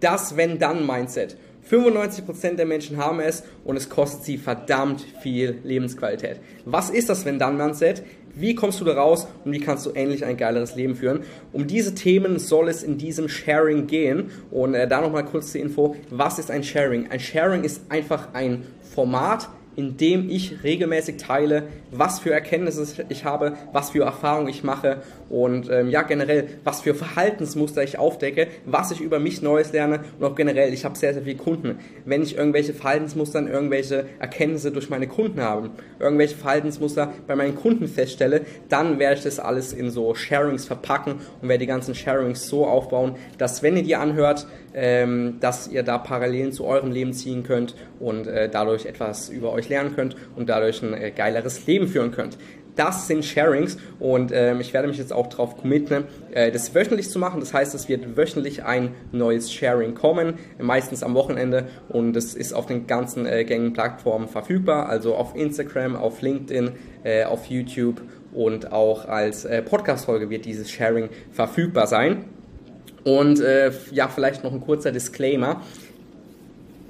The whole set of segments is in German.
Das Wenn-Dann-Mindset. 95% der Menschen haben es und es kostet sie verdammt viel Lebensqualität. Was ist das Wenn-Dann-Mindset? Wie kommst du da raus und wie kannst du endlich ein geileres Leben führen? Um diese Themen soll es in diesem Sharing gehen. Und äh, da nochmal kurz die Info. Was ist ein Sharing? Ein Sharing ist einfach ein Format, indem ich regelmäßig teile, was für Erkenntnisse ich habe, was für Erfahrungen ich mache und ähm, ja generell, was für Verhaltensmuster ich aufdecke, was ich über mich Neues lerne und auch generell, ich habe sehr, sehr viele Kunden. Wenn ich irgendwelche Verhaltensmuster, irgendwelche Erkenntnisse durch meine Kunden habe, irgendwelche Verhaltensmuster bei meinen Kunden feststelle, dann werde ich das alles in so Sharings verpacken und werde die ganzen Sharings so aufbauen, dass wenn ihr die anhört, ähm, dass ihr da Parallelen zu eurem Leben ziehen könnt und äh, dadurch etwas über euch lernen könnt und dadurch ein äh, geileres Leben führen könnt. Das sind Sharings und ähm, ich werde mich jetzt auch darauf committen, äh, das wöchentlich zu machen. Das heißt, es wird wöchentlich ein neues Sharing kommen, meistens am Wochenende und es ist auf den ganzen äh, gängigen Plattformen verfügbar, also auf Instagram, auf LinkedIn, äh, auf YouTube und auch als äh, Podcast-Folge wird dieses Sharing verfügbar sein. Und äh, ja, vielleicht noch ein kurzer Disclaimer.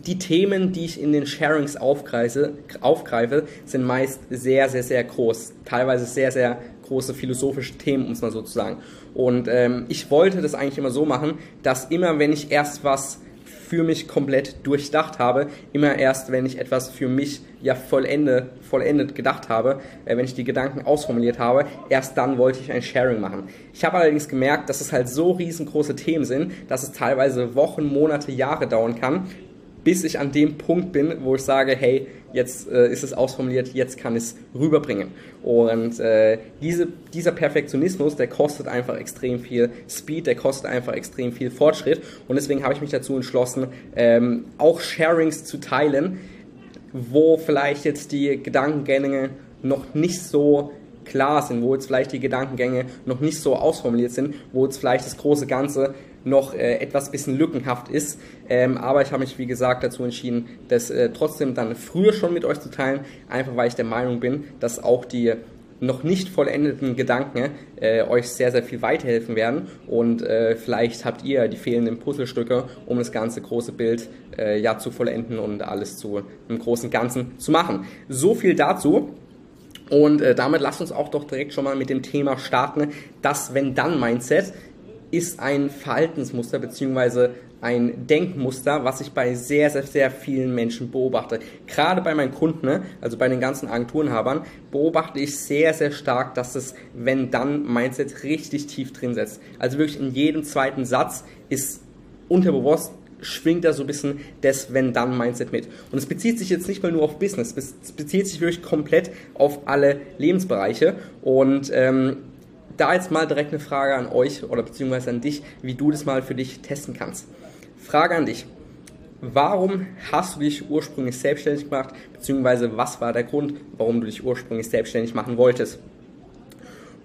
Die Themen, die ich in den Sharings aufgreife, aufgreife, sind meist sehr, sehr, sehr groß. Teilweise sehr, sehr große philosophische Themen, um es mal so zu sagen. Und ähm, ich wollte das eigentlich immer so machen, dass immer, wenn ich erst was für mich komplett durchdacht habe. Immer erst, wenn ich etwas für mich ja vollende, vollendet gedacht habe, äh, wenn ich die Gedanken ausformuliert habe, erst dann wollte ich ein Sharing machen. Ich habe allerdings gemerkt, dass es halt so riesengroße Themen sind, dass es teilweise Wochen, Monate, Jahre dauern kann, bis ich an dem Punkt bin, wo ich sage, hey, jetzt äh, ist es ausformuliert, jetzt kann ich es rüberbringen. Und äh, diese, dieser Perfektionismus, der kostet einfach extrem viel Speed, der kostet einfach extrem viel Fortschritt. Und deswegen habe ich mich dazu entschlossen, ähm, auch Sharings zu teilen, wo vielleicht jetzt die Gedankengänge noch nicht so klar sind, wo jetzt vielleicht die Gedankengänge noch nicht so ausformuliert sind, wo jetzt vielleicht das große Ganze noch äh, etwas bisschen lückenhaft ist. Ähm, aber ich habe mich, wie gesagt, dazu entschieden, das äh, trotzdem dann früher schon mit euch zu teilen, einfach weil ich der Meinung bin, dass auch die noch nicht vollendeten Gedanken äh, euch sehr, sehr viel weiterhelfen werden und äh, vielleicht habt ihr die fehlenden Puzzlestücke, um das ganze große Bild äh, ja zu vollenden und alles zu einem großen Ganzen zu machen. So viel dazu. Und äh, damit lasst uns auch doch direkt schon mal mit dem Thema starten. Das Wenn-Dann-Mindset ist ein Verhaltensmuster bzw. ein Denkmuster, was ich bei sehr, sehr, sehr vielen Menschen beobachte. Gerade bei meinen Kunden, ne, also bei den ganzen Agenturenhabern, beobachte ich sehr, sehr stark, dass das Wenn-Dann-Mindset richtig tief drin setzt. Also wirklich in jedem zweiten Satz ist unterbewusst schwingt da so ein bisschen das Wenn-Dann-Mindset mit. Und es bezieht sich jetzt nicht mal nur auf Business, es bezieht sich wirklich komplett auf alle Lebensbereiche. Und ähm, da jetzt mal direkt eine Frage an euch oder beziehungsweise an dich, wie du das mal für dich testen kannst. Frage an dich. Warum hast du dich ursprünglich selbstständig gemacht, beziehungsweise was war der Grund, warum du dich ursprünglich selbstständig machen wolltest?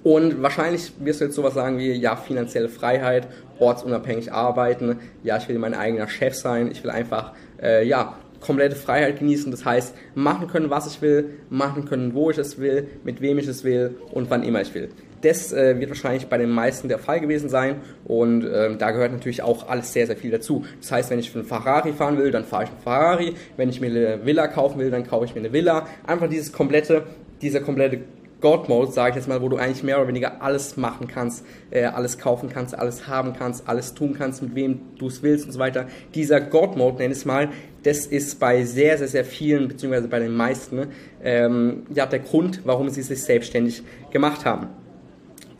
Und wahrscheinlich wirst du jetzt sowas sagen wie, ja, finanzielle Freiheit, ortsunabhängig arbeiten, ja, ich will mein eigener Chef sein, ich will einfach, äh, ja, komplette Freiheit genießen. Das heißt, machen können, was ich will, machen können, wo ich es will, mit wem ich es will und wann immer ich will. Das äh, wird wahrscheinlich bei den meisten der Fall gewesen sein und ähm, da gehört natürlich auch alles sehr, sehr viel dazu. Das heißt, wenn ich für einen Ferrari fahren will, dann fahre ich einen Ferrari. Wenn ich mir eine Villa kaufen will, dann kaufe ich mir eine Villa. Einfach dieses komplette, dieser komplette God-Mode, sage ich jetzt mal, wo du eigentlich mehr oder weniger alles machen kannst, äh, alles kaufen kannst, alles haben kannst, alles tun kannst, mit wem du es willst und so weiter. Dieser God-Mode, nenn es mal, das ist bei sehr, sehr, sehr vielen, beziehungsweise bei den meisten, ähm, ja, der Grund, warum sie sich selbstständig gemacht haben.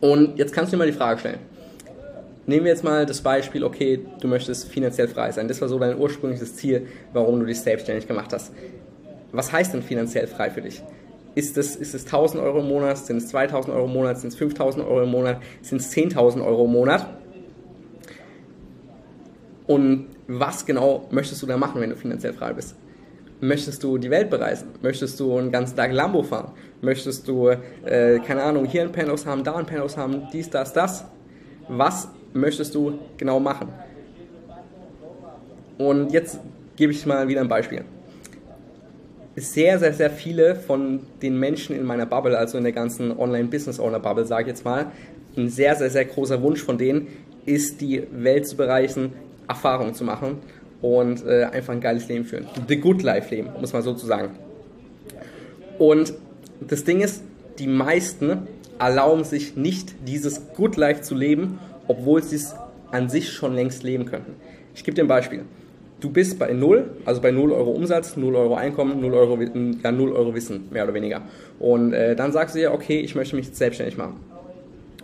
Und jetzt kannst du dir mal die Frage stellen. Nehmen wir jetzt mal das Beispiel, okay, du möchtest finanziell frei sein. Das war so dein ursprüngliches Ziel, warum du dich selbstständig gemacht hast. Was heißt denn finanziell frei für dich? Ist es, ist es 1000 Euro im Monat? Sind es 2000 Euro im Monat? Sind es 5000 Euro im Monat? Sind es 10.000 Euro im Monat? Und was genau möchtest du da machen, wenn du finanziell frei bist? Möchtest du die Welt bereisen? Möchtest du einen ganzen Tag Lambo fahren? Möchtest du, äh, keine Ahnung, hier ein Penthouse haben, da ein Penthouse haben, dies, das, das? Was möchtest du genau machen? Und jetzt gebe ich mal wieder ein Beispiel sehr, sehr, sehr viele von den Menschen in meiner Bubble, also in der ganzen Online-Business-Owner-Bubble, sage ich jetzt mal, ein sehr, sehr, sehr großer Wunsch von denen ist, die Welt zu bereisen, Erfahrungen zu machen und äh, einfach ein geiles Leben führen. The Good Life leben, muss man so zu sagen. Und das Ding ist, die meisten erlauben sich nicht dieses Good Life zu leben, obwohl sie es an sich schon längst leben könnten. Ich gebe dir ein Beispiel. Du bist bei 0, also bei 0 Euro Umsatz, 0 Euro Einkommen, 0 Euro, ja, 0 Euro Wissen, mehr oder weniger. Und äh, dann sagst du dir, okay, ich möchte mich selbstständig machen.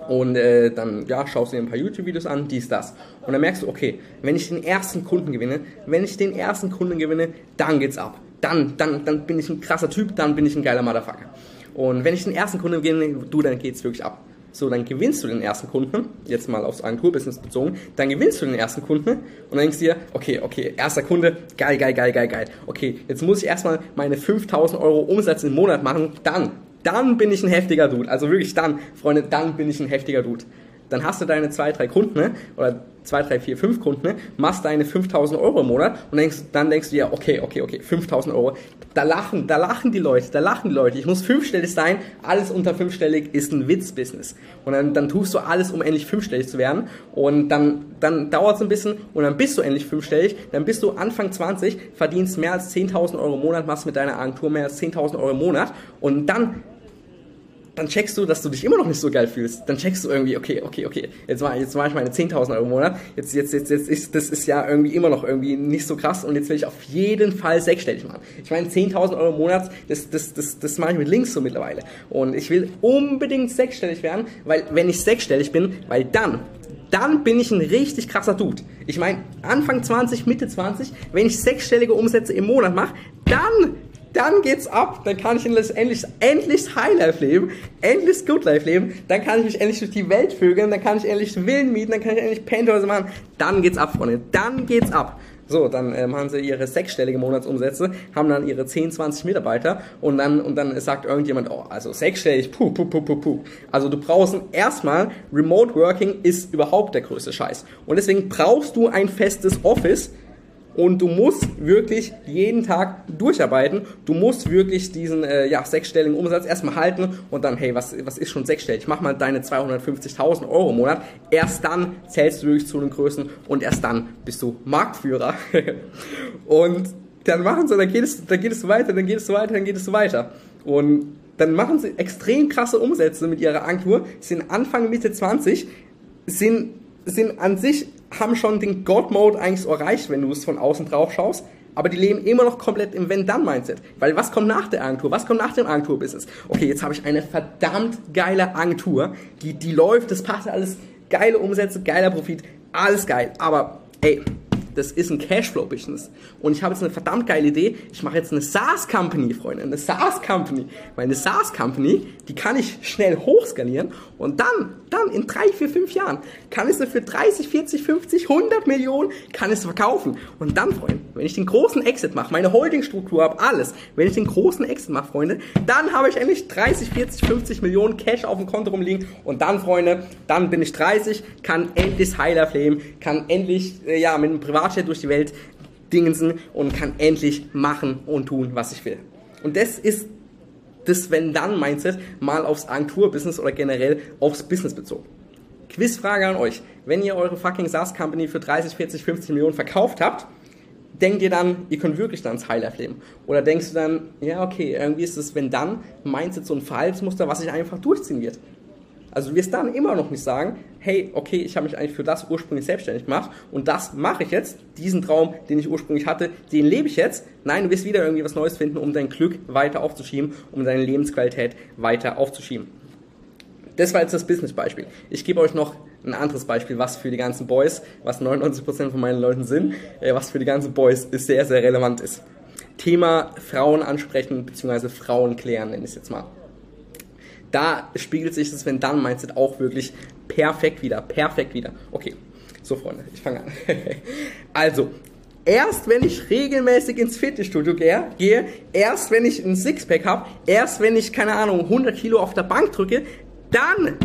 Und äh, dann ja, schaust du dir ein paar YouTube-Videos an, dies, das. Und dann merkst du, okay, wenn ich den ersten Kunden gewinne, wenn ich den ersten Kunden gewinne, dann geht's ab. Dann, dann, dann bin ich ein krasser Typ, dann bin ich ein geiler Motherfucker. Und wenn ich den ersten Kunden gewinne, du, dann geht's wirklich ab. So, dann gewinnst du den ersten Kunden, jetzt mal aufs Agenturbusiness bezogen, dann gewinnst du den ersten Kunden und dann denkst du dir, okay, okay, erster Kunde, geil, geil, geil, geil, geil. Okay, jetzt muss ich erstmal meine 5000 Euro Umsatz im Monat machen, dann, dann bin ich ein heftiger Dude. Also wirklich dann, Freunde, dann bin ich ein heftiger Dude. Dann hast du deine zwei, drei Kunden ne? oder zwei, drei, vier, fünf Kunden, ne? machst deine 5000 Euro im Monat und denkst, dann denkst du dir, okay, okay, okay, 5000 Euro. Da lachen, da lachen die Leute, da lachen die Leute. Ich muss fünfstellig sein, alles unter fünfstellig ist ein Witzbusiness. Und dann, dann tust du alles, um endlich fünfstellig zu werden. Und dann, dann dauert es ein bisschen und dann bist du endlich fünfstellig. Dann bist du Anfang 20, verdienst mehr als 10.000 Euro im Monat, machst mit deiner Agentur mehr als 10.000 Euro im Monat. Und dann dann checkst du, dass du dich immer noch nicht so geil fühlst. Dann checkst du irgendwie, okay, okay, okay, jetzt war jetzt war ich meine 10.000 Euro im Monat, jetzt, jetzt, jetzt, jetzt ist, das ist ja irgendwie immer noch irgendwie nicht so krass und jetzt will ich auf jeden Fall sechsstellig machen. Ich meine, 10.000 Euro im Monat, das, das, das, das mache ich mit links so mittlerweile. Und ich will unbedingt sechsstellig werden, weil wenn ich sechsstellig bin, weil dann, dann bin ich ein richtig krasser Dude. Ich meine, Anfang 20, Mitte 20, wenn ich sechsstellige Umsätze im Monat mache, dann dann geht's ab, dann kann ich endlich, endlich Highlife leben, endlich Good Life leben, dann kann ich mich endlich durch die Welt vögeln, dann kann ich endlich Villen mieten, dann kann ich endlich Penthäuser machen, dann geht's ab, Freunde, dann geht's ab. So, dann äh, machen sie ihre sechsstellige Monatsumsätze, haben dann ihre 10, 20 Mitarbeiter und dann, und dann sagt irgendjemand, oh, also sechsstellig, puh, puh, puh, puh, puh. Also du brauchst erstmal, Remote Working ist überhaupt der größte Scheiß. Und deswegen brauchst du ein festes Office, und du musst wirklich jeden Tag durcharbeiten. Du musst wirklich diesen äh, ja, sechsstelligen Umsatz erstmal halten und dann, hey, was, was ist schon sechsstellig? Mach mal deine 250.000 Euro im Monat. Erst dann zählst du wirklich zu den Größen und erst dann bist du Marktführer. und dann machen sie, dann geht es, dann geht es weiter, dann geht es weiter, dann geht es weiter. Und dann machen sie extrem krasse Umsätze mit ihrer Agentur, sind Anfang, Mitte 20, sind, sind an sich haben schon den God-Mode eigentlich so erreicht, wenn du es von außen drauf schaust. Aber die leben immer noch komplett im Wenn-Dann-Mindset. Weil was kommt nach der Agentur? Was kommt nach dem Agentur-Business? Okay, jetzt habe ich eine verdammt geile Agentur. Die, die läuft, das passt alles. Geile Umsätze, geiler Profit, alles geil. Aber, ey, das ist ein Cashflow-Business. Und ich habe jetzt eine verdammt geile Idee. Ich mache jetzt eine SaaS-Company, Freunde. Eine SaaS-Company. Weil eine SaaS-Company, die kann ich schnell hochskalieren und dann, dann in drei, vier, fünf Jahren kann ich sie für 30, 40, 50, 100 Millionen kann ich sie verkaufen. Und dann, Freunde, wenn ich den großen Exit mache, meine Holdingstruktur habe, alles, wenn ich den großen Exit mache, Freunde, dann habe ich endlich 30, 40, 50 Millionen Cash auf dem Konto rumliegen und dann, Freunde, dann bin ich 30, kann endlich Heiler Flame, kann endlich, äh, ja, mit einem Privat Privatjet durch die Welt dingensen und kann endlich machen und tun, was ich will. Und das ist das Wenn-Dann-Mindset mal aufs Agentur-Business oder generell aufs Business bezogen. Quizfrage an euch. Wenn ihr eure fucking SaaS-Company für 30, 40, 50 Millionen verkauft habt, denkt ihr dann, ihr könnt wirklich dann ins Highlife leben? Oder denkst du dann, ja, okay, irgendwie ist das Wenn-Dann-Mindset so ein Verhaltensmuster, was sich einfach durchziehen wird? Also du wirst dann immer noch nicht sagen, hey, okay, ich habe mich eigentlich für das ursprünglich selbstständig gemacht und das mache ich jetzt, diesen Traum, den ich ursprünglich hatte, den lebe ich jetzt. Nein, du wirst wieder irgendwie was Neues finden, um dein Glück weiter aufzuschieben, um deine Lebensqualität weiter aufzuschieben. Das war jetzt das Business-Beispiel. Ich gebe euch noch ein anderes Beispiel, was für die ganzen Boys, was 99% von meinen Leuten sind, äh, was für die ganzen Boys ist sehr, sehr relevant ist. Thema Frauen ansprechen bzw. Frauen klären, nenne ich es jetzt mal da spiegelt sich das Wenn-Dann-Mindset auch wirklich perfekt wieder. Perfekt wieder. Okay, so Freunde, ich fange an. also, erst wenn ich regelmäßig ins Fitnessstudio gehe, gehe, erst wenn ich ein Sixpack habe, erst wenn ich, keine Ahnung, 100 Kilo auf der Bank drücke, dann,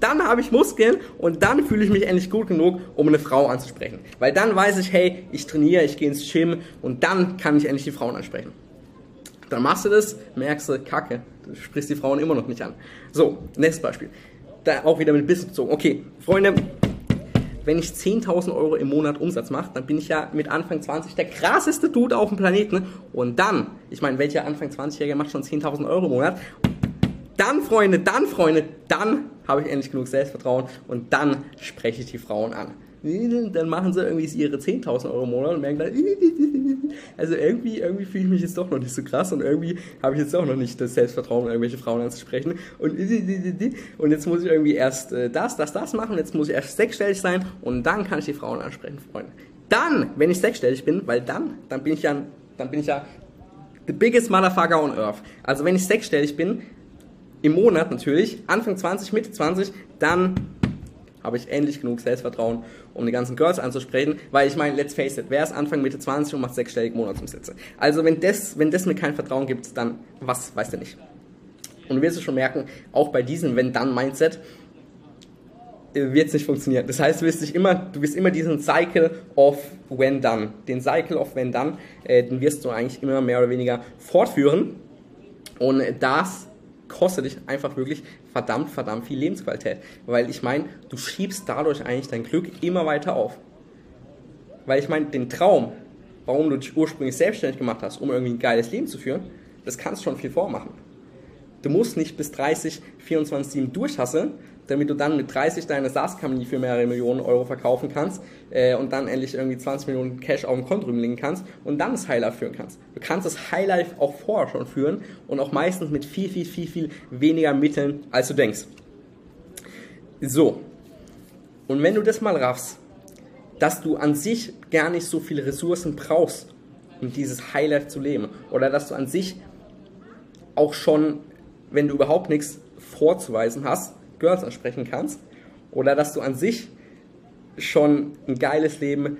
dann habe ich Muskeln und dann fühle ich mich endlich gut genug, um eine Frau anzusprechen. Weil dann weiß ich, hey, ich trainiere, ich gehe ins Gym und dann kann ich endlich die Frauen ansprechen. Dann machst du das, merkst du, kacke, du sprichst die Frauen immer noch nicht an. So, nächstes Beispiel. Da auch wieder mit Business bezogen. Okay, Freunde, wenn ich 10.000 Euro im Monat Umsatz mache, dann bin ich ja mit Anfang 20 der krasseste Dude auf dem Planeten. Und dann, ich meine, welcher Anfang 20-Jähriger macht schon 10.000 Euro im Monat? Dann, Freunde, dann, Freunde, dann habe ich endlich genug Selbstvertrauen und dann spreche ich die Frauen an. Dann machen sie irgendwie ihre 10.000 Euro im Monat und merken dann, also irgendwie, irgendwie fühle ich mich jetzt doch noch nicht so krass und irgendwie habe ich jetzt auch noch nicht das Selbstvertrauen, irgendwelche Frauen anzusprechen. Und, und jetzt muss ich irgendwie erst äh, das, das, das machen, jetzt muss ich erst sechsstellig sein und dann kann ich die Frauen ansprechen, Freunde. Dann, wenn ich sechsstellig bin, weil dann, dann bin ich ja, dann bin ich ja the biggest motherfucker on earth. Also wenn ich sechsstellig bin, im Monat natürlich, Anfang 20, Mitte 20, dann habe ich endlich genug Selbstvertrauen, um die ganzen Girls anzusprechen, weil ich meine, let's face it, wer ist Anfang Mitte 20 und macht sechsstellige Monatsumsätze? Also wenn das, wenn das mir kein Vertrauen gibt, dann was, weiß der nicht. Und du wirst es schon merken, auch bei diesem Wenn-Dann-Mindset wird es nicht funktionieren. Das heißt, du wirst dich immer, du wirst immer diesen Cycle of When Done, den Cycle of When Done, äh, den wirst du eigentlich immer mehr oder weniger fortführen. Und das kostet dich einfach wirklich verdammt, verdammt viel Lebensqualität. Weil ich meine, du schiebst dadurch eigentlich dein Glück immer weiter auf. Weil ich meine, den Traum, warum du dich ursprünglich selbstständig gemacht hast, um irgendwie ein geiles Leben zu führen, das kannst du schon viel vormachen. Du musst nicht bis 30, 24, 7 durchhasseln, damit du dann mit 30 deine SaaS-Company für mehrere Millionen Euro verkaufen kannst äh, und dann endlich irgendwie 20 Millionen Cash auf dem Konto rumlegen kannst und dann das Highlife führen kannst. Du kannst das Highlife auch vorher schon führen und auch meistens mit viel, viel, viel, viel weniger Mitteln, als du denkst. So. Und wenn du das mal raffst, dass du an sich gar nicht so viele Ressourcen brauchst, um dieses Highlife zu leben, oder dass du an sich auch schon, wenn du überhaupt nichts vorzuweisen hast, Girls ansprechen kannst oder dass du an sich schon ein geiles Leben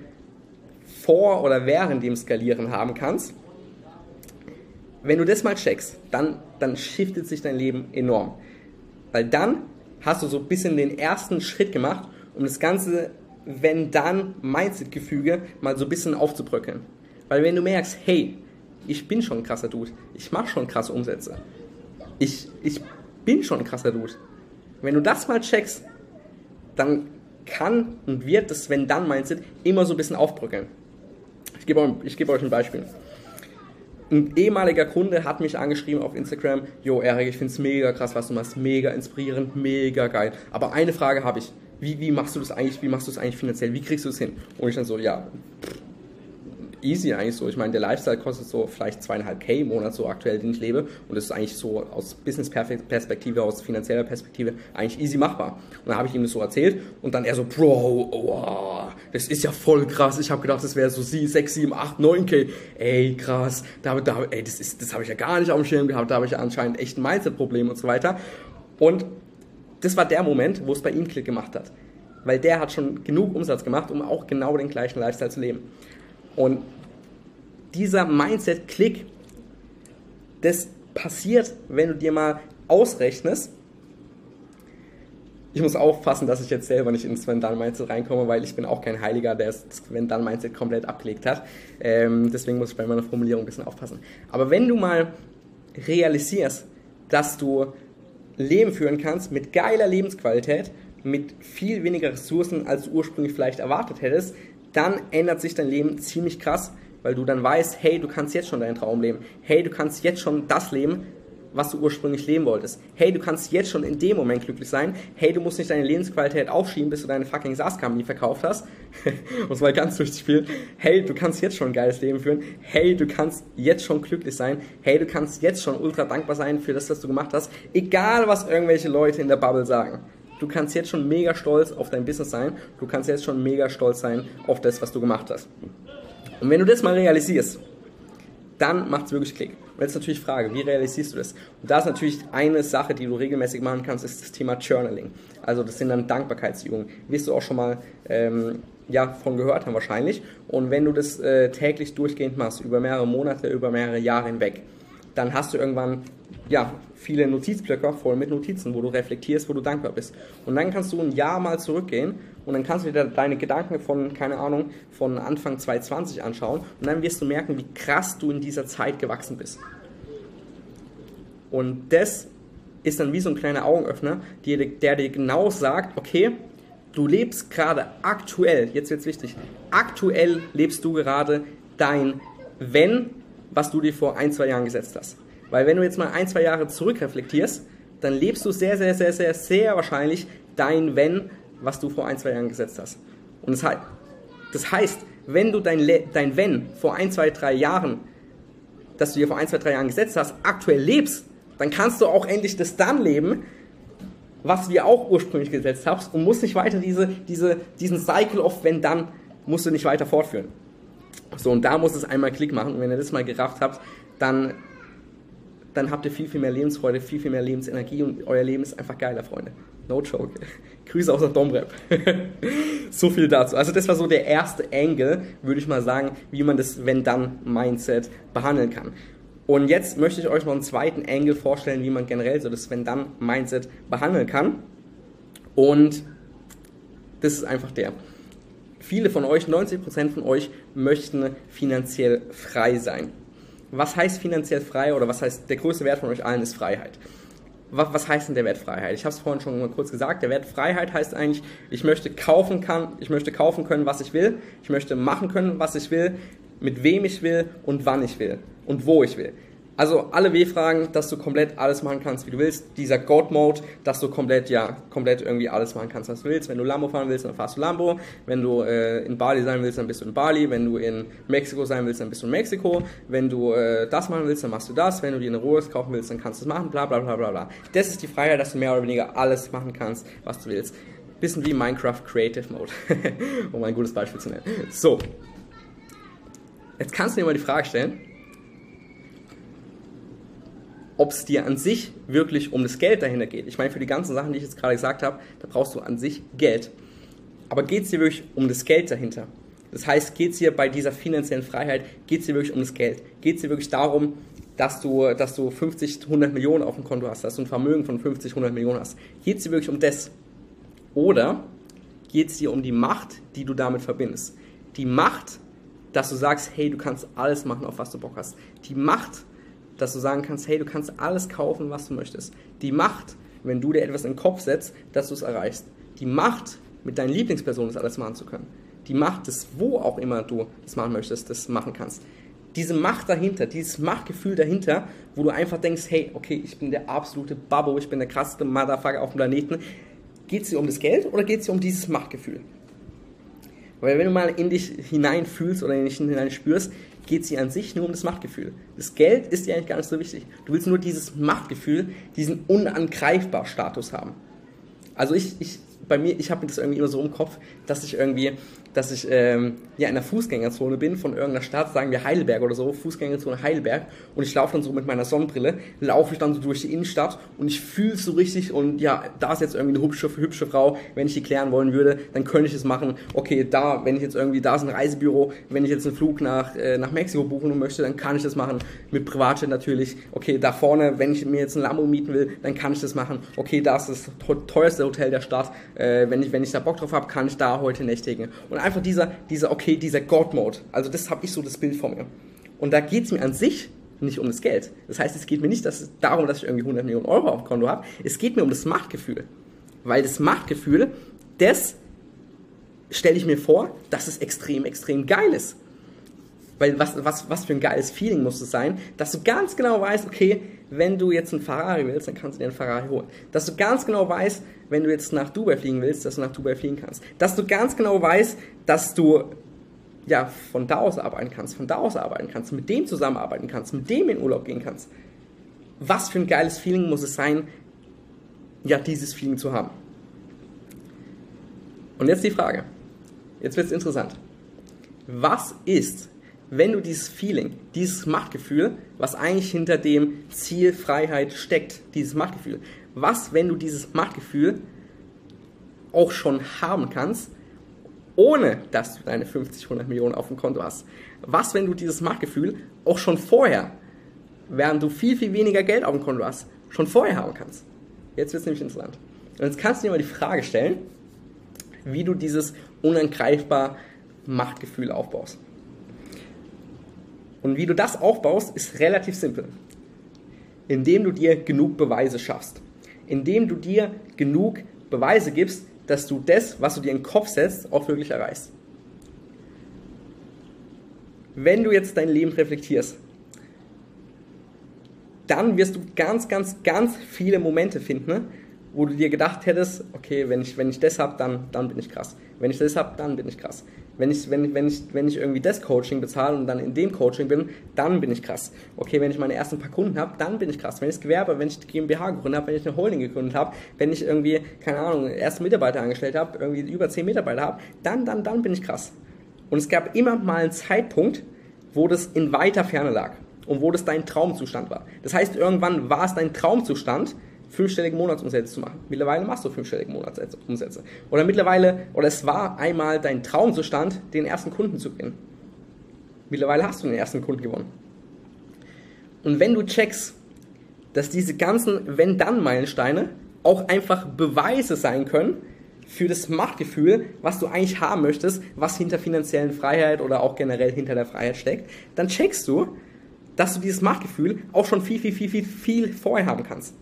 vor oder während dem Skalieren haben kannst. Wenn du das mal checkst, dann, dann shiftet sich dein Leben enorm. Weil dann hast du so ein bisschen den ersten Schritt gemacht, um das ganze Wenn-Dann-Mindset-Gefüge mal so ein bisschen aufzubröckeln. Weil wenn du merkst, hey, ich bin schon ein krasser Dude, ich mache schon krasse Umsätze, ich, ich bin schon ein krasser Dude, wenn du das mal checkst, dann kann und wird das Wenn-Dann-Mindset immer so ein bisschen aufbrückeln. Ich gebe, euch, ich gebe euch ein Beispiel. Ein ehemaliger Kunde hat mich angeschrieben auf Instagram, Jo, Erik, ich finde es mega krass, was du machst, mega inspirierend, mega geil. Aber eine Frage habe ich. Wie, wie machst du das eigentlich, wie machst du das eigentlich finanziell? Wie kriegst du es hin? Und ich dann so, ja, easy eigentlich so. Ich meine, der Lifestyle kostet so vielleicht zweieinhalb K im Monat, so aktuell, den ich lebe. Und das ist eigentlich so aus Business-Perspektive, aus finanzieller Perspektive eigentlich easy machbar. Und dann habe ich ihm das so erzählt und dann er so, Bro, wow, das ist ja voll krass. Ich habe gedacht, das wäre so 6, 7, 8, 9 K. Ey, krass. Da, da, ey, das, das habe ich ja gar nicht auf dem Schirm gehabt. Da habe ich ja anscheinend echt ein Mindset-Problem und so weiter. Und das war der Moment, wo es bei ihm Klick gemacht hat. Weil der hat schon genug Umsatz gemacht, um auch genau den gleichen Lifestyle zu leben. Und dieser Mindset-Klick, das passiert, wenn du dir mal ausrechnest. Ich muss aufpassen, dass ich jetzt selber nicht ins Wenn-Dann-Mindset reinkomme, weil ich bin auch kein Heiliger, der das Wenn-Dann-Mindset komplett abgelegt hat. Ähm, deswegen muss ich bei meiner Formulierung ein bisschen aufpassen. Aber wenn du mal realisierst, dass du Leben führen kannst mit geiler Lebensqualität, mit viel weniger Ressourcen, als du ursprünglich vielleicht erwartet hättest, dann ändert sich dein Leben ziemlich krass, weil du dann weißt, hey, du kannst jetzt schon deinen Traum leben. Hey, du kannst jetzt schon das leben, was du ursprünglich leben wolltest. Hey, du kannst jetzt schon in dem Moment glücklich sein. Hey, du musst nicht deine Lebensqualität aufschieben, bis du deine fucking SaaS-Company verkauft hast. Muss mal ganz durchspielen. Hey, du kannst jetzt schon ein geiles Leben führen. Hey, du kannst jetzt schon glücklich sein. Hey, du kannst jetzt schon ultra dankbar sein für das, was du gemacht hast. Egal, was irgendwelche Leute in der Bubble sagen. Du kannst jetzt schon mega stolz auf dein Business sein. Du kannst jetzt schon mega stolz sein auf das, was du gemacht hast. Und wenn du das mal realisierst, dann macht es wirklich Klick. Und jetzt natürlich Frage, wie realisierst du das? Und da ist natürlich eine Sache, die du regelmäßig machen kannst, ist das Thema Journaling. Also das sind dann Dankbarkeitsübungen. Wirst du auch schon mal ähm, ja, von gehört haben wahrscheinlich. Und wenn du das äh, täglich durchgehend machst, über mehrere Monate, über mehrere Jahre hinweg, dann hast du irgendwann ja, viele Notizblöcke voll mit Notizen, wo du reflektierst, wo du dankbar bist. Und dann kannst du ein Jahr mal zurückgehen und dann kannst du dir deine Gedanken von, keine Ahnung, von Anfang 2020 anschauen und dann wirst du merken, wie krass du in dieser Zeit gewachsen bist. Und das ist dann wie so ein kleiner Augenöffner, der, der dir genau sagt, okay, du lebst gerade aktuell, jetzt wird es wichtig, aktuell lebst du gerade dein Wenn, was du dir vor ein, zwei Jahren gesetzt hast. Weil wenn du jetzt mal ein, zwei Jahre zurückreflektierst, dann lebst du sehr, sehr, sehr, sehr, sehr wahrscheinlich dein Wenn, was du vor ein, zwei Jahren gesetzt hast. Und das heißt, das heißt wenn du dein, dein Wenn vor ein, zwei, drei Jahren, das du dir vor ein, zwei, drei Jahren gesetzt hast, aktuell lebst, dann kannst du auch endlich das dann leben, was dir auch ursprünglich gesetzt hast und musst nicht weiter diese, diese, diesen Cycle of wenn dann, musst du nicht weiter fortführen. So, und da muss es einmal Klick machen. Und wenn ihr das mal gerafft habt, dann, dann habt ihr viel, viel mehr Lebensfreude, viel, viel mehr Lebensenergie und euer Leben ist einfach geiler, Freunde. No joke. Grüße aus der Domrep. so viel dazu. Also das war so der erste Angle, würde ich mal sagen, wie man das Wenn-Dann-Mindset behandeln kann. Und jetzt möchte ich euch noch einen zweiten Angle vorstellen, wie man generell so das Wenn-Dann-Mindset behandeln kann. Und das ist einfach der. Viele von euch, 90% von euch, möchten finanziell frei sein. Was heißt finanziell frei oder was heißt, der größte Wert von euch allen ist Freiheit was, heißt denn der Wert Freiheit? Ich habe es vorhin schon mal kurz gesagt. Der Wert Freiheit heißt eigentlich, ich möchte kaufen kann, ich möchte kaufen können, was ich will. Ich möchte machen können, was ich will, mit wem ich will und wann ich will und wo ich will. Also alle W-Fragen, dass du komplett alles machen kannst, wie du willst. Dieser God-Mode, dass du komplett, ja, komplett irgendwie alles machen kannst, was du willst. Wenn du Lambo fahren willst, dann fahrst du Lambo. Wenn du äh, in Bali sein willst, dann bist du in Bali. Wenn du in Mexiko sein willst, dann bist du in Mexiko. Wenn du äh, das machen willst, dann machst du das. Wenn du dir eine Rolex kaufen willst, dann kannst du es machen. Bla bla bla bla bla. Das ist die Freiheit, dass du mehr oder weniger alles machen kannst, was du willst. Bisschen wie Minecraft Creative Mode, um ein gutes Beispiel zu nennen. So. Jetzt kannst du dir mal die Frage stellen, ob es dir an sich wirklich um das Geld dahinter geht. Ich meine, für die ganzen Sachen, die ich jetzt gerade gesagt habe, da brauchst du an sich Geld. Aber geht es dir wirklich um das Geld dahinter? Das heißt, geht es dir bei dieser finanziellen Freiheit, geht es dir wirklich um das Geld? Geht es dir wirklich darum, dass du, dass du 50, 100 Millionen auf dem Konto hast, dass du ein Vermögen von 50, 100 Millionen hast? Geht es dir wirklich um das? Oder geht es dir um die Macht, die du damit verbindest? Die Macht, dass du sagst, hey, du kannst alles machen, auf was du Bock hast. Die Macht, dass du sagen kannst, hey, du kannst alles kaufen, was du möchtest. Die Macht, wenn du dir etwas in den Kopf setzt, dass du es erreichst. Die Macht, mit deinen Lieblingspersonen das alles machen zu können. Die Macht, dass wo auch immer du das machen möchtest, das machen kannst. Diese Macht dahinter, dieses Machtgefühl dahinter, wo du einfach denkst, hey, okay, ich bin der absolute Babbo, ich bin der krasseste Motherfucker auf dem Planeten. Geht es dir um das Geld oder geht es dir um dieses Machtgefühl? Weil wenn du mal in dich hineinfühlst oder in dich hinein spürst, geht es dir an sich nur um das Machtgefühl. Das Geld ist dir eigentlich gar nicht so wichtig. Du willst nur dieses Machtgefühl, diesen unangreifbar Status haben. Also ich, ich bei mir, ich habe mir das irgendwie immer so im Kopf, dass ich irgendwie dass ich ähm, ja, in der Fußgängerzone bin von irgendeiner Stadt, sagen wir Heidelberg oder so, Fußgängerzone Heidelberg und ich laufe dann so mit meiner Sonnenbrille, laufe ich dann so durch die Innenstadt und ich fühle so richtig und ja, da ist jetzt irgendwie eine hübsche, hübsche Frau, wenn ich die klären wollen würde, dann könnte ich es machen. Okay, da, wenn ich jetzt irgendwie, da ist ein Reisebüro, wenn ich jetzt einen Flug nach, äh, nach Mexiko buchen möchte, dann kann ich das machen. Mit Privatjet natürlich. Okay, da vorne, wenn ich mir jetzt ein Lambo mieten will, dann kann ich das machen. Okay, da ist das teuerste Hotel der Stadt. Äh, wenn, ich, wenn ich da Bock drauf habe, kann ich da heute nächtigen. Und einfach dieser, dieser okay, dieser God-Mode. Also das habe ich so das Bild vor mir. Und da geht es mir an sich nicht um das Geld. Das heißt, es geht mir nicht dass darum, dass ich irgendwie 100 Millionen Euro auf dem Konto habe. Es geht mir um das Machtgefühl. Weil das Machtgefühl, das stelle ich mir vor, dass es extrem, extrem geil ist. Weil was, was, was für ein geiles Feeling muss es sein, dass du ganz genau weißt, okay, wenn du jetzt einen Ferrari willst, dann kannst du dir einen Ferrari holen. Dass du ganz genau weißt, wenn du jetzt nach Dubai fliegen willst, dass du nach Dubai fliegen kannst. Dass du ganz genau weißt, dass du ja, von da aus arbeiten kannst, von da aus arbeiten kannst, mit dem zusammenarbeiten kannst, mit dem in Urlaub gehen kannst. Was für ein geiles Feeling muss es sein, ja, dieses Feeling zu haben. Und jetzt die Frage. Jetzt wird es interessant. Was ist, wenn du dieses Feeling, dieses Machtgefühl, was eigentlich hinter dem Ziel Freiheit steckt, dieses Machtgefühl, was, wenn du dieses Machtgefühl auch schon haben kannst, ohne dass du deine 50, 100 Millionen auf dem Konto hast? Was, wenn du dieses Machtgefühl auch schon vorher, während du viel, viel weniger Geld auf dem Konto hast, schon vorher haben kannst? Jetzt wird es nämlich interessant. Und jetzt kannst du dir mal die Frage stellen, wie du dieses unangreifbar Machtgefühl aufbaust. Und wie du das aufbaust, ist relativ simpel. Indem du dir genug Beweise schaffst. Indem du dir genug Beweise gibst, dass du das, was du dir in den Kopf setzt, auch wirklich erreichst. Wenn du jetzt dein Leben reflektierst, dann wirst du ganz, ganz, ganz viele Momente finden, wo du dir gedacht hättest, okay, wenn ich, wenn ich das habe, dann, dann bin ich krass. Wenn ich das habe, dann bin ich krass. Wenn ich, wenn, wenn, ich, wenn ich irgendwie das Coaching bezahle und dann in dem Coaching bin, dann bin ich krass. Okay, wenn ich meine ersten paar Kunden habe, dann bin ich krass. Wenn ich das Gewerbe, wenn ich die GmbH gegründet habe, wenn ich eine Holding gegründet habe, wenn ich irgendwie, keine Ahnung, erste Mitarbeiter angestellt habe, irgendwie über zehn Mitarbeiter habe, dann, dann, dann bin ich krass. Und es gab immer mal einen Zeitpunkt, wo das in weiter Ferne lag und wo das dein Traumzustand war. Das heißt, irgendwann war es dein Traumzustand, fünfstellige Monatsumsätze zu machen. Mittlerweile machst du fünfstellige Monatsumsätze. Oder mittlerweile, oder es war einmal dein Traumzustand, den ersten Kunden zu gewinnen. Mittlerweile hast du den ersten Kunden gewonnen. Und wenn du checkst, dass diese ganzen Wenn-Dann-Meilensteine auch einfach Beweise sein können für das Machtgefühl, was du eigentlich haben möchtest, was hinter finanziellen Freiheit oder auch generell hinter der Freiheit steckt, dann checkst du, dass du dieses Machtgefühl auch schon viel, viel, viel, viel, viel vorher haben kannst.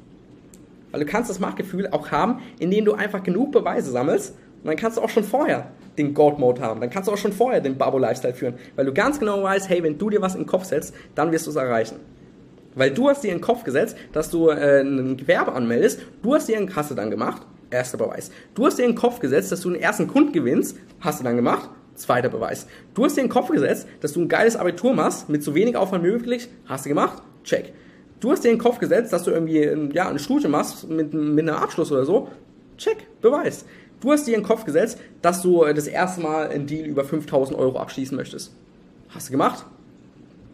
Weil du kannst das Machtgefühl auch haben, indem du einfach genug Beweise sammelst und dann kannst du auch schon vorher den God-Mode haben. Dann kannst du auch schon vorher den Babo-Lifestyle führen. Weil du ganz genau weißt, hey, wenn du dir was in den Kopf setzt, dann wirst du es erreichen. Weil du hast dir in den Kopf gesetzt, dass du äh, ein Gewerbe anmeldest, du hast dir einen Kasse dann gemacht, erster Beweis. Du hast dir in den Kopf gesetzt, dass du einen ersten Kunden gewinnst, hast du dann gemacht, zweiter Beweis. Du hast dir in den Kopf gesetzt, dass du ein geiles Abitur machst, mit so wenig Aufwand möglich, hast du gemacht, check. Du hast dir in den Kopf gesetzt, dass du irgendwie ja, ein Studium machst mit, mit einem Abschluss oder so. Check, Beweis. Du hast dir in den Kopf gesetzt, dass du äh, das erste Mal einen Deal über 5000 Euro abschließen möchtest. Hast du gemacht?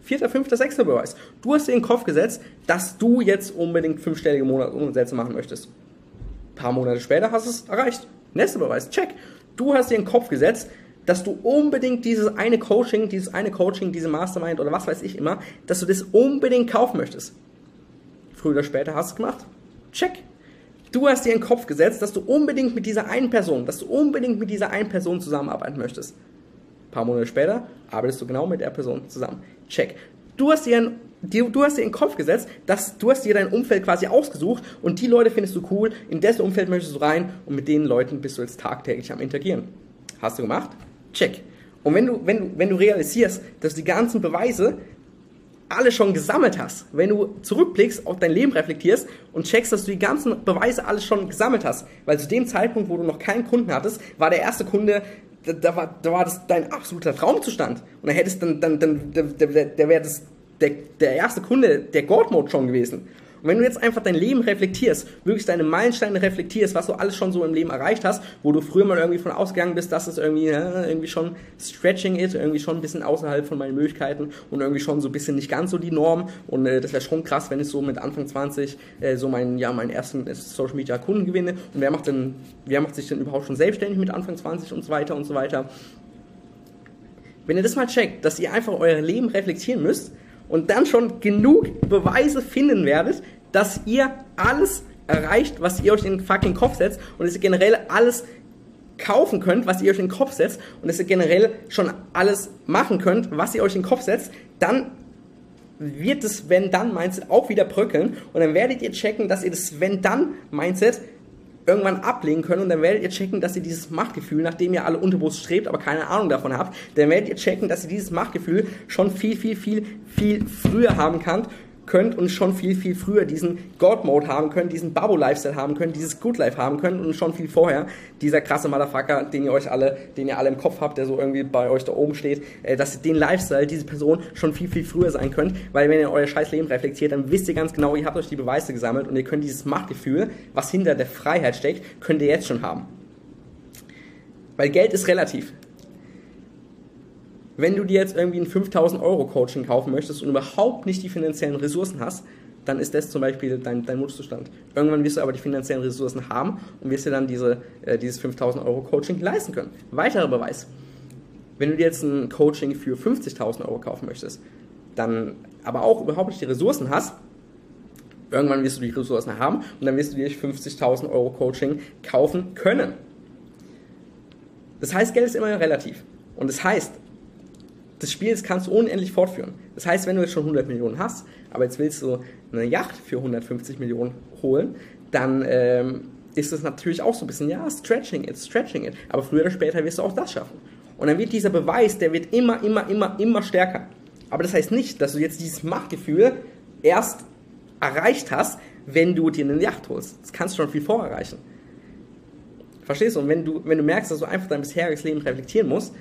Vierter, fünfter, sechster Beweis. Du hast dir in den Kopf gesetzt, dass du jetzt unbedingt fünfstellige Monatsumsätze machen möchtest. Ein paar Monate später hast du es erreicht. Nächster Beweis. Check. Du hast dir in den Kopf gesetzt, dass du unbedingt dieses eine Coaching, dieses eine Coaching, diese Mastermind oder was weiß ich immer, dass du das unbedingt kaufen möchtest. Früher oder später hast gemacht. Check. Du hast dir in den Kopf gesetzt, dass du unbedingt mit dieser einen Person, dass du unbedingt mit dieser einen Person zusammenarbeiten möchtest. Ein paar Monate später arbeitest du genau mit der Person zusammen. Check. Du hast dir Du, du hast dir in den Kopf gesetzt, dass du hast dir dein Umfeld quasi ausgesucht und die Leute findest du cool, in dessen Umfeld möchtest du rein und mit den Leuten bist du jetzt tagtäglich am Interagieren. Hast du gemacht? Check. Und wenn du, wenn du, wenn du realisierst, dass die ganzen Beweise alle schon gesammelt hast, wenn du zurückblickst, auf dein Leben reflektierst und checkst, dass du die ganzen Beweise alles schon gesammelt hast, weil zu dem Zeitpunkt, wo du noch keinen Kunden hattest, war der erste Kunde, da, da war, da war das dein absoluter Traumzustand. Und da hättest dann, dann, dann, der, der, der wäre das der, der erste Kunde der God Mode schon gewesen. Und wenn du jetzt einfach dein Leben reflektierst, wirklich deine Meilensteine reflektierst, was du alles schon so im Leben erreicht hast, wo du früher mal irgendwie von ausgegangen bist, dass es irgendwie, äh, irgendwie schon Stretching ist, irgendwie schon ein bisschen außerhalb von meinen Möglichkeiten und irgendwie schon so ein bisschen nicht ganz so die Norm. Und äh, das wäre schon krass, wenn ich so mit Anfang 20 äh, so meinen, ja, meinen ersten äh, Social Media Kunden gewinne. Und wer macht denn, wer macht sich denn überhaupt schon selbstständig mit Anfang 20 und so weiter und so weiter. Wenn ihr das mal checkt, dass ihr einfach euer Leben reflektieren müsst, und dann schon genug Beweise finden werdet, dass ihr alles erreicht, was ihr euch in den fucking Kopf setzt und dass ihr generell alles kaufen könnt, was ihr euch in den Kopf setzt und dass ihr generell schon alles machen könnt, was ihr euch in den Kopf setzt, dann wird das Wenn-Dann-Mindset auch wieder bröckeln und dann werdet ihr checken, dass ihr das Wenn-Dann-Mindset irgendwann ablegen können und dann werdet ihr checken, dass ihr dieses Machtgefühl, nachdem ihr alle unterbewusst strebt, aber keine Ahnung davon habt, dann werdet ihr checken, dass ihr dieses Machtgefühl schon viel, viel, viel, viel früher haben könnt könnt und schon viel, viel früher diesen God-Mode haben können, diesen Babo-Lifestyle haben können, dieses Good Life haben können und schon viel vorher dieser krasse Motherfucker, den ihr euch alle, den ihr alle im Kopf habt, der so irgendwie bei euch da oben steht, äh, dass ihr den Lifestyle, diese Person schon viel, viel früher sein könnt, weil wenn ihr euer scheiß Leben reflektiert, dann wisst ihr ganz genau, ihr habt euch die Beweise gesammelt und ihr könnt dieses Machtgefühl, was hinter der Freiheit steckt, könnt ihr jetzt schon haben. Weil Geld ist relativ. Wenn du dir jetzt irgendwie ein 5000 Euro Coaching kaufen möchtest und überhaupt nicht die finanziellen Ressourcen hast, dann ist das zum Beispiel dein, dein Wunschzustand. Irgendwann wirst du aber die finanziellen Ressourcen haben und wirst dir dann diese, äh, dieses 5000 Euro Coaching leisten können. Weiterer Beweis. Wenn du dir jetzt ein Coaching für 50.000 Euro kaufen möchtest, dann aber auch überhaupt nicht die Ressourcen hast, irgendwann wirst du die Ressourcen haben und dann wirst du dir 50.000 Euro Coaching kaufen können. Das heißt, Geld ist immer relativ. Und das heißt, das Spiel das kannst du unendlich fortführen. Das heißt, wenn du jetzt schon 100 Millionen hast, aber jetzt willst du eine Yacht für 150 Millionen holen, dann ähm, ist es natürlich auch so ein bisschen, ja, stretching it, stretching it. Aber früher oder später wirst du auch das schaffen. Und dann wird dieser Beweis, der wird immer, immer, immer, immer stärker. Aber das heißt nicht, dass du jetzt dieses Machtgefühl erst erreicht hast, wenn du dir eine Yacht holst. Das kannst du schon viel vorher erreichen. Verstehst du? Und wenn du, wenn du merkst, dass du einfach dein bisheriges Leben reflektieren musst,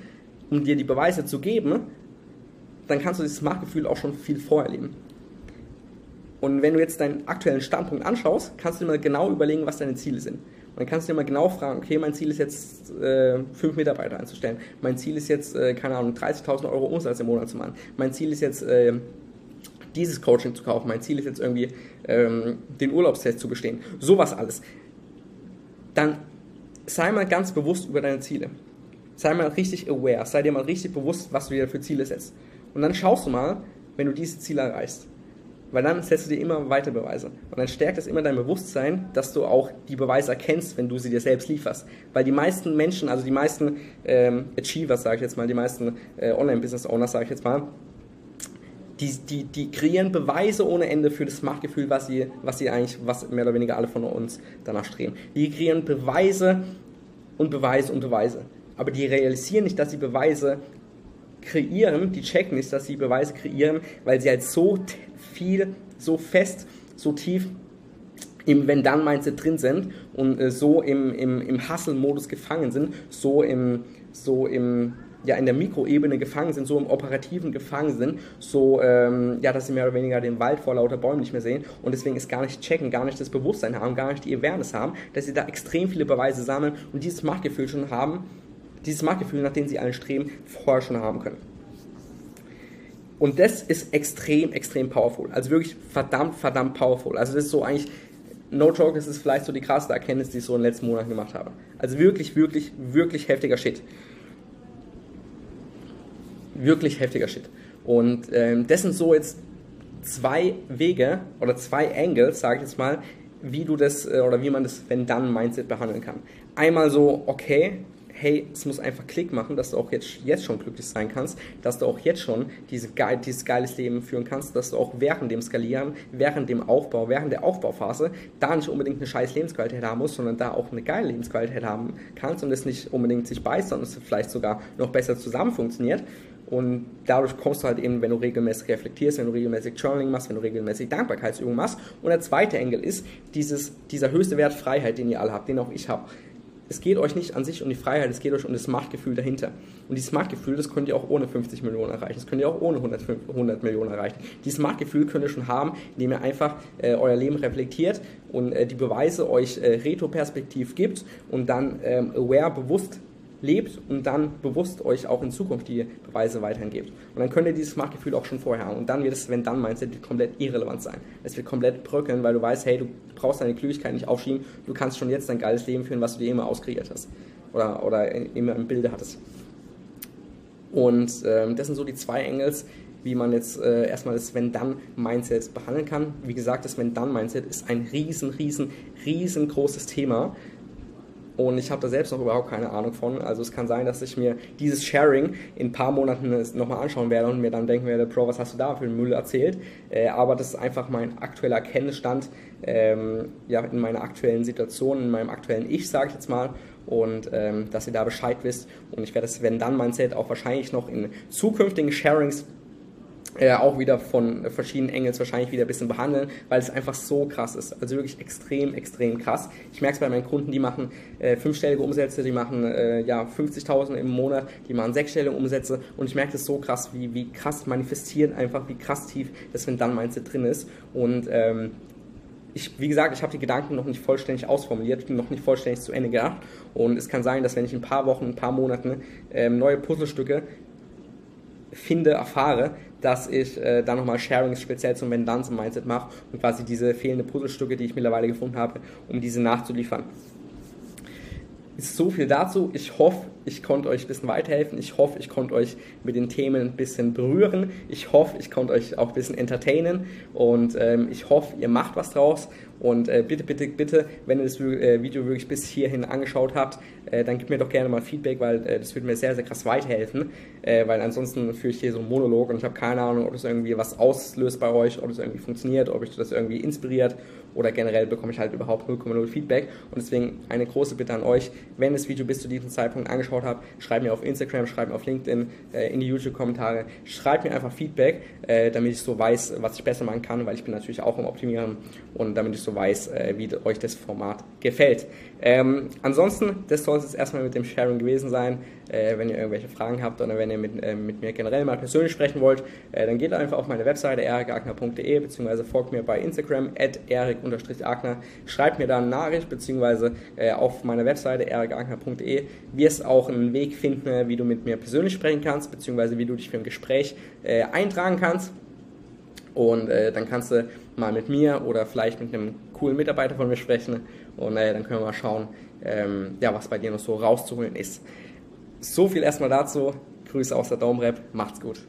um dir die Beweise zu geben, dann kannst du dieses Machtgefühl auch schon viel vorher leben. Und wenn du jetzt deinen aktuellen Standpunkt anschaust, kannst du dir mal genau überlegen, was deine Ziele sind. Und dann kannst du dir mal genau fragen, okay, mein Ziel ist jetzt, äh, fünf Mitarbeiter einzustellen. Mein Ziel ist jetzt, äh, keine Ahnung, 30.000 Euro Umsatz im Monat zu machen. Mein Ziel ist jetzt, äh, dieses Coaching zu kaufen. Mein Ziel ist jetzt irgendwie, ähm, den Urlaubstest zu bestehen. Sowas alles. Dann sei mal ganz bewusst über deine Ziele. Sei mal richtig aware. Sei dir mal richtig bewusst, was du dir für Ziele setzt. Und dann schaust du mal, wenn du diese Ziele erreichst. Weil dann setzt du dir immer weiter Beweise. Und dann stärkt es immer dein Bewusstsein, dass du auch die Beweise erkennst, wenn du sie dir selbst lieferst. Weil die meisten Menschen, also die meisten ähm, Achievers, sage ich jetzt mal, die meisten äh, Online-Business-Owners, sage ich jetzt mal, die, die, die kreieren Beweise ohne Ende für das Machtgefühl, was sie, was sie eigentlich, was mehr oder weniger alle von uns danach streben. Die kreieren Beweise und Beweise und Beweise. Aber die realisieren nicht, dass sie Beweise kreieren, die checken nicht, dass sie Beweise kreieren, weil sie halt so viel, so fest, so tief im Wenn-Dann-Mindset drin sind und äh, so im, im, im Hustle-Modus gefangen sind, so im, so im ja, in der Mikroebene gefangen sind, so im Operativen gefangen sind, so, ähm, ja, dass sie mehr oder weniger den Wald vor lauter Bäumen nicht mehr sehen und deswegen es gar nicht checken, gar nicht das Bewusstsein haben, gar nicht die Awareness haben, dass sie da extrem viele Beweise sammeln und dieses Machtgefühl schon haben, dieses Machtgefühl, nach dem sie allen streben, vorher schon haben können. Und das ist extrem, extrem powerful. Also wirklich verdammt, verdammt powerful. Also das ist so eigentlich, no joke, das ist vielleicht so die krasseste Erkenntnis, die ich so in den letzten Monaten gemacht habe. Also wirklich, wirklich, wirklich heftiger Shit. Wirklich heftiger Shit. Und ähm, das sind so jetzt zwei Wege oder zwei Angles, sage ich jetzt mal, wie du das äh, oder wie man das Wenn-Dann-Mindset behandeln kann. Einmal so, okay, hey, es muss einfach Klick machen, dass du auch jetzt, jetzt schon glücklich sein kannst, dass du auch jetzt schon diese dieses geiles Leben führen kannst, dass du auch während dem Skalieren, während dem Aufbau, während der Aufbauphase da nicht unbedingt eine scheiß Lebensqualität haben musst, sondern da auch eine geile Lebensqualität haben kannst und es nicht unbedingt sich beißt, sondern es vielleicht sogar noch besser zusammen funktioniert. Und dadurch kommst du halt eben, wenn du regelmäßig reflektierst, wenn du regelmäßig Journaling machst, wenn du regelmäßig Dankbarkeitsübungen machst. Und der zweite Engel ist dieses, dieser höchste Wert Freiheit, den ihr alle habt, den auch ich habe es geht euch nicht an sich um die Freiheit, es geht euch um das Machtgefühl dahinter. Und dieses Machtgefühl, das könnt ihr auch ohne 50 Millionen erreichen, das könnt ihr auch ohne 100, 100 Millionen erreichen. Dieses Machtgefühl könnt ihr schon haben, indem ihr einfach äh, euer Leben reflektiert und äh, die Beweise euch äh, retroperspektiv gibt und dann ähm, aware, bewusst lebt und dann bewusst euch auch in Zukunft die Beweise weiterhin gebt. Und dann könnt ihr dieses Machtgefühl auch schon vorher haben. Und dann wird es, wenn dann Mindset, komplett irrelevant sein. Es wird komplett bröckeln, weil du weißt, hey, du brauchst deine Klügigkeit nicht aufschieben, du kannst schon jetzt dein geiles Leben führen, was du dir immer auskreiert hast. Oder, oder immer im Bilde hattest. Und ähm, das sind so die zwei Engels, wie man jetzt äh, erstmal das Wenn-Dann-Mindset behandeln kann. Wie gesagt, das Wenn-Dann-Mindset ist ein riesen, riesen, riesengroßes Thema. Und ich habe da selbst noch überhaupt keine Ahnung von. Also es kann sein, dass ich mir dieses Sharing in ein paar Monaten nochmal anschauen werde und mir dann denken werde, Bro, was hast du da für einen Müll erzählt? Äh, aber das ist einfach mein aktueller Kenntnisstand ähm, ja, in meiner aktuellen Situation, in meinem aktuellen Ich, sage ich jetzt mal. Und ähm, dass ihr da Bescheid wisst. Und ich werde das Wenn-Dann-Mindset auch wahrscheinlich noch in zukünftigen Sharings äh, auch wieder von verschiedenen Engels wahrscheinlich wieder ein bisschen behandeln, weil es einfach so krass ist. Also wirklich extrem, extrem krass. Ich merke es bei meinen Kunden, die machen äh, fünfstellige Umsätze, die machen äh, ja 50.000 im Monat, die machen sechsstellige Umsätze und ich merke das so krass, wie, wie krass manifestieren einfach, wie krass tief das wenn dann Mindset drin ist und ähm, ich, wie gesagt, ich habe die Gedanken noch nicht vollständig ausformuliert, noch nicht vollständig zu Ende gedacht. Und es kann sein, dass wenn ich in ein paar Wochen, ein paar Monaten ähm, neue Puzzlestücke finde, erfahre, dass ich äh, dann nochmal Sharings speziell zum Wenn-Dann-Mindset mache und quasi diese fehlenden Puzzlestücke, die ich mittlerweile gefunden habe, um diese nachzuliefern. Ist so viel dazu. Ich hoffe, ich konnte euch ein bisschen weiterhelfen. Ich hoffe, ich konnte euch mit den Themen ein bisschen berühren. Ich hoffe, ich konnte euch auch ein bisschen entertainen. Und ähm, ich hoffe, ihr macht was draus. Und äh, bitte, bitte, bitte, wenn ihr das äh, Video wirklich bis hierhin angeschaut habt, äh, dann gebt mir doch gerne mal Feedback, weil äh, das würde mir sehr, sehr krass weiterhelfen. Äh, weil ansonsten führe ich hier so einen Monolog und ich habe keine Ahnung, ob das irgendwie was auslöst bei euch, ob das irgendwie funktioniert, ob euch das irgendwie inspiriert oder generell bekomme ich halt überhaupt 0,0 Feedback. Und deswegen eine große Bitte an euch, wenn das Video bis zu diesem Zeitpunkt angeschaut habt, schreibt mir auf Instagram, schreibt mir auf LinkedIn, äh, in die YouTube-Kommentare, schreibt mir einfach Feedback, äh, damit ich so weiß, was ich besser machen kann, weil ich bin natürlich auch im Optimieren und damit ich so weiß, wie euch das Format gefällt. Ähm, ansonsten, das soll es erstmal mit dem Sharing gewesen sein. Äh, wenn ihr irgendwelche Fragen habt oder wenn ihr mit, äh, mit mir generell mal persönlich sprechen wollt, äh, dann geht einfach auf meine Webseite erikagner.de beziehungsweise folgt mir bei Instagram at erik-agner. Schreibt mir da eine Nachricht beziehungsweise äh, auf meiner Webseite erikagner.de wirst auch einen Weg finden, wie du mit mir persönlich sprechen kannst beziehungsweise wie du dich für ein Gespräch äh, eintragen kannst. Und äh, dann kannst du mal mit mir oder vielleicht mit einem coolen Mitarbeiter von mir sprechen und äh, dann können wir mal schauen, ähm, ja, was bei dir noch so rauszuholen ist. So viel erstmal dazu. Grüße aus der Domrep. Macht's gut.